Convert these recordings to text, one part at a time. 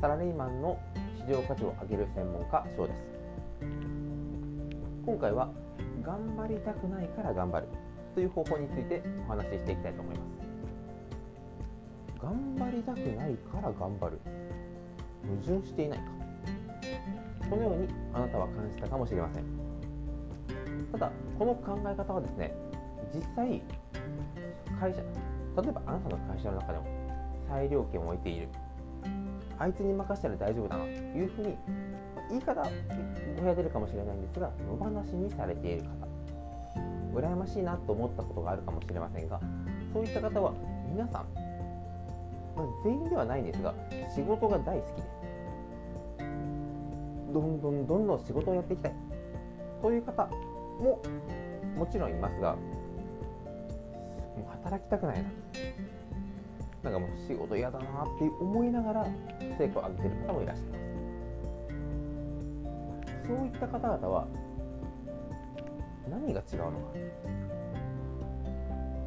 サラリーマンの市場価値を上げる専門家翔です。今回は頑張りたくないから頑張るという方法についてお話ししていきたいと思います。頑張りたくないから頑張る。矛盾していないか。このようにあなたは感じたかもしれません。ただこの考え方はですね実際会社例えばあなたの会社の中でも裁量権を置いている。あいつに任せたら大丈夫だなというふうに言い方語弊出るかもしれないんですが野放しにされている方。羨ましいなと思ったことがあるかもしれませんがそういった方は皆さん、まあ、全員ではないんですが仕事が大好きでどんどんどんどん仕事をやっていきたい。という方ももちろんいますがもう働きたくないな。なんかもう仕事嫌だなって思いながら成果を上げてる方もいらっしゃいます。そういった方々は何が違うのか。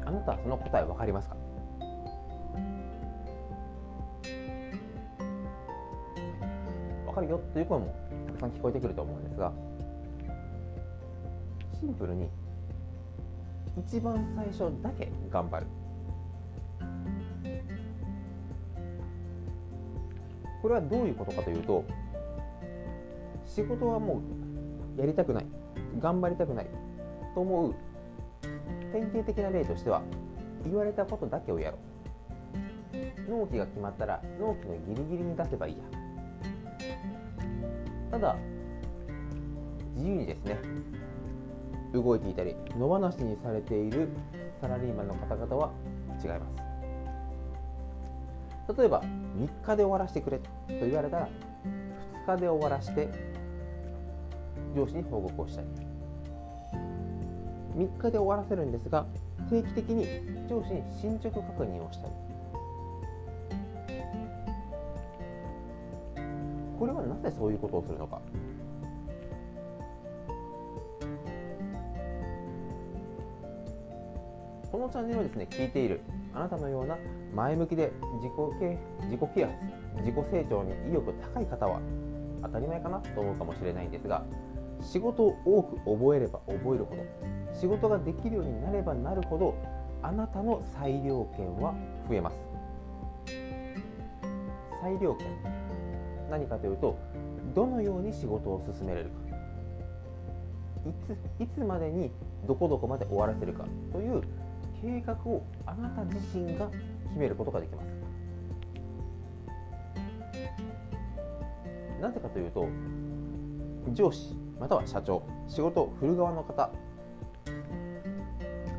あなたはその答え分かりますか？分かるよという声もたくさん聞こえてくると思うんですがシンプルに一番最初だけ頑張る。これはどういうことかというと仕事はもうやりたくない頑張りたくないと思う典型的な例としては言われたことだけをやろう。納期が決まったら納期のギリギリに出せばいいや。ただ自由にですね動いていたり野放しにされているサラリーマンの方々は違います。例えば3日で終わらせてくれと言われたら2日で終わらせて上司に報告をしたり3日で終わらせるんですが定期的に上司に進捗確認をしたりこれはなぜそういうことをするのか。このチャンネルをですね聞いているあなたのような前向きで自己啓自己啓発自己成長に意欲高い方は当たり前かなと思うかもしれないんですが仕事を多く覚えれば覚えるほど仕事ができるようになればなるほどあなたの裁量権は増えます。裁量権何かというとどのように仕事を進めれるか。いついつまでにどこどこまで終わらせるかという計画をあなた自身が決めることができます。なぜかというと上司または社長仕事を振る側の方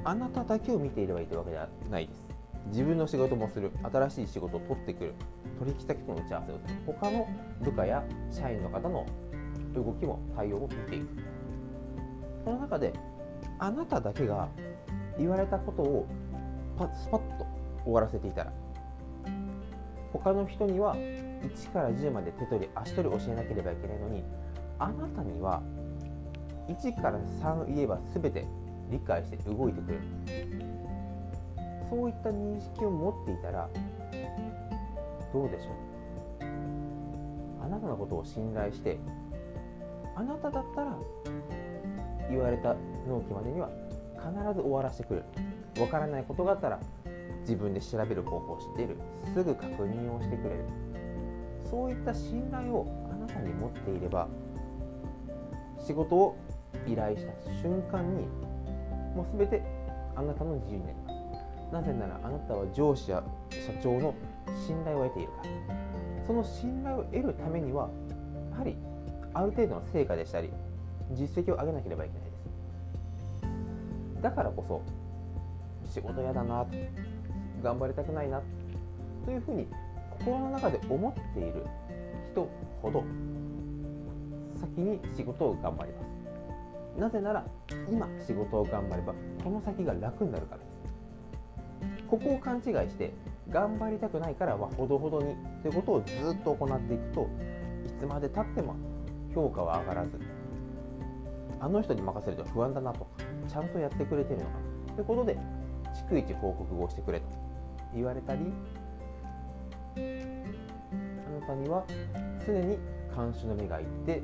あなただけを見ていればいいというわけではないです。自分の仕事もする新しい仕事を取ってくる取引先との打ち合わせをする。他の部下や社員の方の動きも対応を見ていく。その中であなただけが言われたことをパッスパッと終わらせていたら他の人には1から10まで手取り足取り教えなければいけないのにあなたには1から3言えば全て理解して動いてくれる。そういった認識を持っていたらどうでしょう？あなたのことを信頼してあなただったら言われた納期までには必ず終わらせてくれる。わからないことがあったら自分で調べる方法を知っている。すぐ確認をしてくれる。そういった信頼をあなたに持っていれば仕事を依頼した瞬間にもう全てあなたの自由になります。なぜならあなたは上司や社長の信頼を得ているから。その信頼を得るためにはやはりある程度の成果でしたり実績を上げなければいけない。だからこそ仕事嫌だな頑張りたくないなというふうに心の中で思っている人ほど先に仕事を頑張ります。なぜなら今仕事を頑張ればこの先が楽になるからです。ここを勘違いして頑張りたくないからはほどほどにということをずっと行っていくといつまでたっても評価は上がらずあの人に任せると不安だなと。かちゃんとやってくれてるのか。ということで逐一報告をしてくれと。言われたりあのたには常に監視の目がいって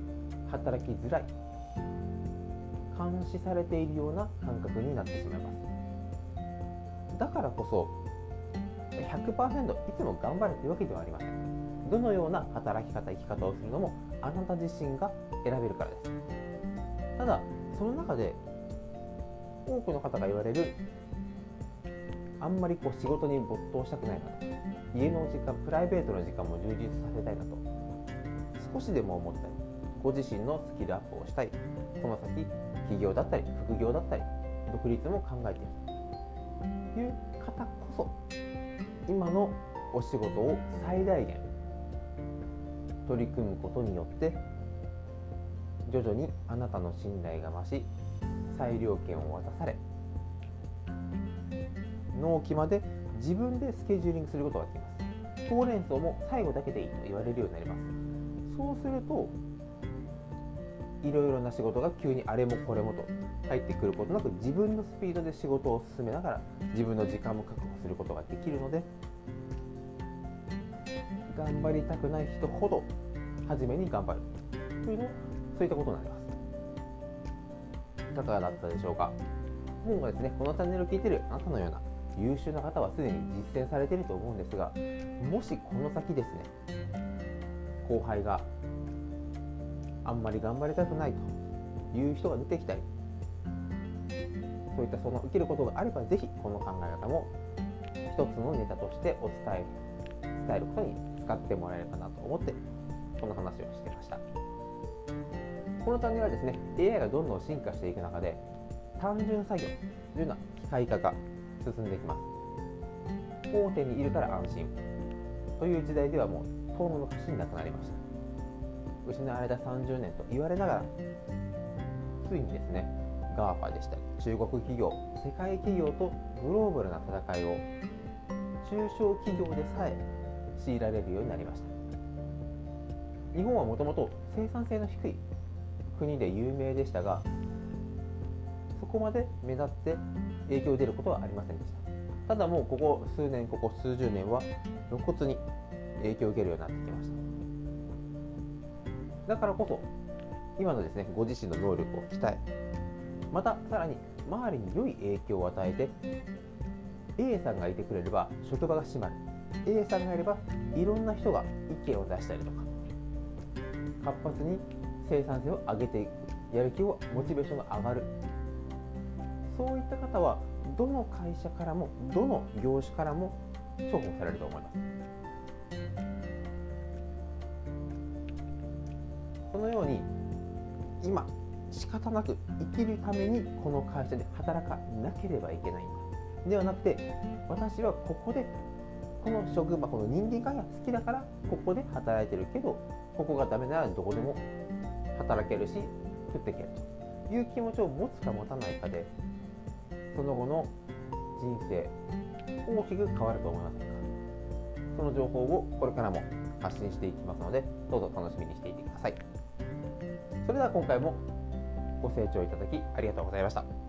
働きづらい。監視されているような感覚になってしまいます。だからこそ100%いつも頑張るというわけではありません。どのような働き方生き方をするのもあなた自身が選べるからです。ただその中で多くの方が言われるあんまりこう仕事に没頭したくないなと。家の時間プライベートの時間も充実させたいなと。少しでも思ったりご自身のスキルアップをしたい。この先起業だったり副業だったり独立も考えていると。いう方こそ今のお仕事を最大限取り組むことによって徐々にあなたの信頼が増し裁量権を渡され納期まで自分でスケジューリングすることができます。ほうれん草も最後だけでいいと言われるようになります。そうするといろいろな仕事が急にあれもこれもと入ってくることなく自分のスピードで仕事を進めながら自分の時間も確保することができるので頑張りたくない人ほど初めに頑張る。というのをそういったことになります。いかがだったでしょうか？今後ですねこのチャンネルを聞いているあなたのような優秀な方はすでに実践されていると思うんですがもしこの先ですね後輩があんまり頑張りたくないという人が出てきたりそういったその受けることがあればぜひこの考え方も一つのネタとしてお伝え伝えることに使ってもらえるかなと思ってこの話をしてました。このチャンネルはですね AI がどんどん進化していく中で単純作業というのは機械化が進んでいきます。大手にいるから安心。という時代ではもう遠の昔になくなりました。失われた30年と言われながらついにですね GAFA でした中国企業世界企業とグローバルな戦いを中小企業でさえ強いられるようになりました。日本はもともと生産性の低い国で有名でしたがそこまで目立って影響出ることはありませんでした。ただもうここ数年ここ数十年は露骨に影響を受けるようになってきました。だからこそ今のですねご自身の能力を鍛えまたさらに周りに良い影響を与えて A さんがいてくれれば職場が閉まる。A さんがいればいろんな人が意見を出したりとか活発に生産性を上げていく。やる気をモチベーションが上がる。そういった方はどの会社からもどの業種からも重宝されると思います。このように今仕方なく生きるためにこの会社で働かなければいけない。ではなくて私はここでこの職場この人間関係が好きだからここで働いてるけどここがダメならどこでも働けるし食っていけるという気持ちを持つか持たないかでその後の人生大きく変わると思いますその情報をこれからも発信していきますのでどうぞ楽しみにしていてください。それでは今回もご清聴いただきありがとうございました。